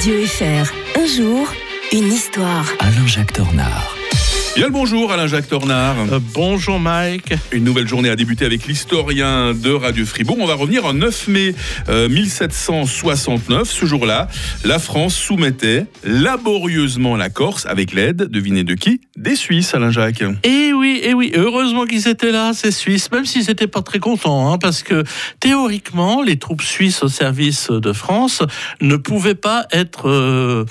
Radio FR. Un jour, une histoire. Alain-Jacques Tornard. Bien le bonjour Alain-Jacques Tornard. Euh, bonjour Mike. Une nouvelle journée a débuté avec l'historien de Radio Fribourg. On va revenir en 9 mai euh, 1769. Ce jour-là, la France soumettait laborieusement la Corse avec l'aide, devinez de qui? Des Suisses, Alain-Jacques. Et oui, et oui, heureusement qu'ils étaient là, ces Suisses, même s'ils n'étaient pas très contents, hein, parce que théoriquement, les troupes suisses au service de France ne pouvaient pas être... euh,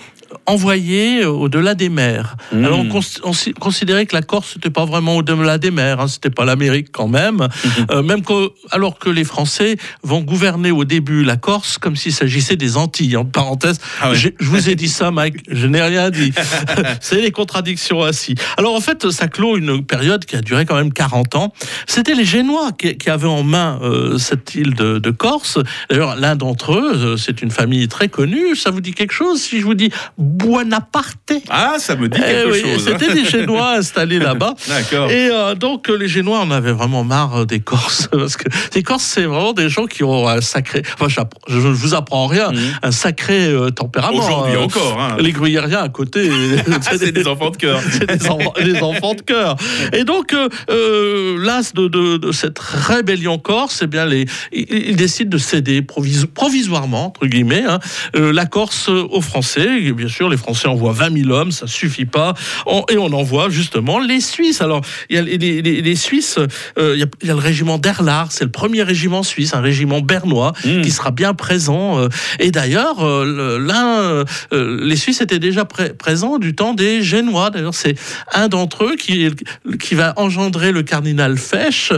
envoyées au-delà des mers. Mmh. Alors on, cons- on si- considérait que la Corse n'était pas vraiment au-delà des mers, hein, c'était pas l'Amérique quand même, Euh, même que, alors que les Français vont gouverner au début la Corse comme s'il s'agissait des Antilles. En parenthèse, Ah ouais. je vous ai dit ça, Mike, je n'ai rien dit. C'est les contradictions ainsi. Alors en fait, ça clôt une période qui a duré quand même 40 ans. C'était les Génois qui, qui avaient en main euh, cette île de, de Corse. D'ailleurs, l'un d'entre eux, euh, c'est une famille très connue. Ça vous dit quelque chose si je vous dis Buonaparte Ah, ça me dit Eh quelque chose. C'était des Génois installés là-bas. D'accord. Et euh, donc euh, les Génois en avaient vraiment marre euh, des Corses parce que les Corses c'est vraiment des gens qui ont un sacré. Enfin, je ne vous apprends rien, Mhm. un sacré euh, tempérament. Aujourd'hui euh, encore. hein. Les gruyériens à côté, Ah, c'est des enfants de cœur. c'est des, enfants, des enfants de cœur. Et donc, l'as de, de- de cette rébellion corse, eh bien, les, ils, ils décident de céder proviso- provisoirement, entre guillemets, hein, la Corse aux Français. Et bien sûr, les Français envoient 20 000 hommes, ça suffit pas. On- et on envoie justement les Suisses. Alors, il y a les, les- les- les Suisses, euh, il y, a, il y a le régiment d'Erlard, c'est le premier régiment suisse, un régiment bernois, Mm. qui sera bien présent. euh, et d'ailleurs, euh, l'un, les Suisses étaient déjà pré- présents du temps des Génois. D'ailleurs, c'est un d'entre eux qui, qui va engendrer le cardinal Fesch,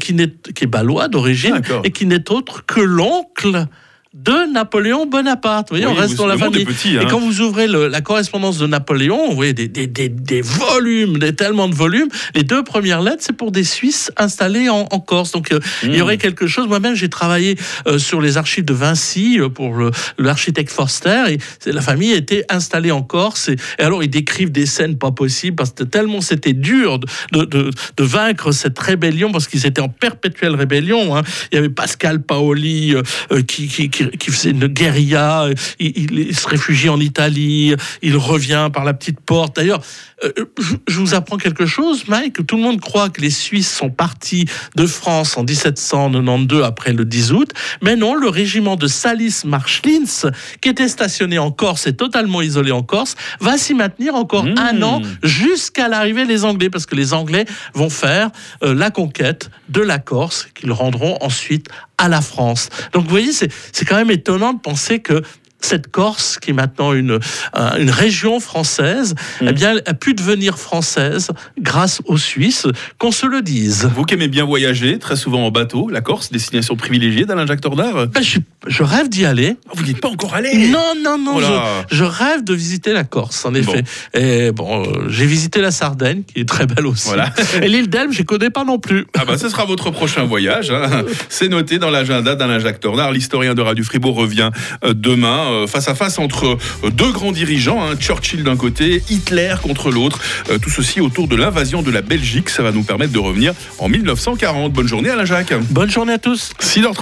qui, n'est, qui est balois d'origine, et qui n'est autre que l'oncle de Napoléon Bonaparte. Vous voyez, Oui, on reste vous- dans la famille. petit, hein. Et quand vous ouvrez le- la correspondance de Napoléon, vous voyez des, des, des, des volumes, des, tellement de volumes. Les deux premières lettres, c'est pour des Suisses installés en, en Corse. Donc, euh, il y Mmh. aurait quelque chose. Moi-même, j'ai travaillé euh, sur les archives de Vinci euh, pour l'architecte Forster. Et la famille était installée en Corse. Et, et alors, ils décrivent des scènes pas possibles parce que tellement c'était dur de, de, de- de vaincre cette rébellion parce qu'ils étaient en perpétuelle rébellion. hein. Il y avait Pascal Paoli euh, qui, qui, qui, qui faisait une guérilla. Il, il- il se réfugie en Italie. Il revient par la petite porte. D'ailleurs, euh, je, je vous apprends quelque chose, Mike. Tout le monde croit que les Suisses sont partis de France en 1792 après le 10 août. Mais non, le régiment de Salis Marschlins, qui était stationné en Corse et totalement isolé en Corse, va s'y maintenir encore Mmh. un an jusqu'à l'arrivée des Anglais, parce que les Anglais vont faire euh, la conquête de la Corse, qu'ils rendront ensuite à la France. Donc vous voyez, c'est quand même étonnant de penser que cette Corse, qui est maintenant une, un- une région française, eh bien, elle a pu devenir française grâce aux Suisses, qu'on se le dise. Vous qui aimez bien voyager, très souvent en bateau, la Corse, destination privilégiée d'Alain-Jacques Tornard. Ben, je, je rêve d'y aller. Ah, Vous n'êtes pas encore allé Non, non, non, Oh je, je rêve de visiter la Corse, en effet. Et bon, euh, j'ai visité la Sardaigne, qui est très belle aussi. Voilà. Et l'île d'Elbe, je ne connais pas non plus. Ah bah ce sera votre prochain voyage. hein. C'est noté dans l'agenda d'Alain-Jacques Tornard. L'historien de Radio Fribourg revient euh, demain euh, face à face entre euh, deux grands dirigeants, hein, Churchill d'un côté, Hitler contre l'autre. Euh, tout ceci autour de l'invasion de la Belgique. Ça va nous permettre de revenir en 1940. Bonne journée Alain-Jacques. Bonne journée à tous. 6h30.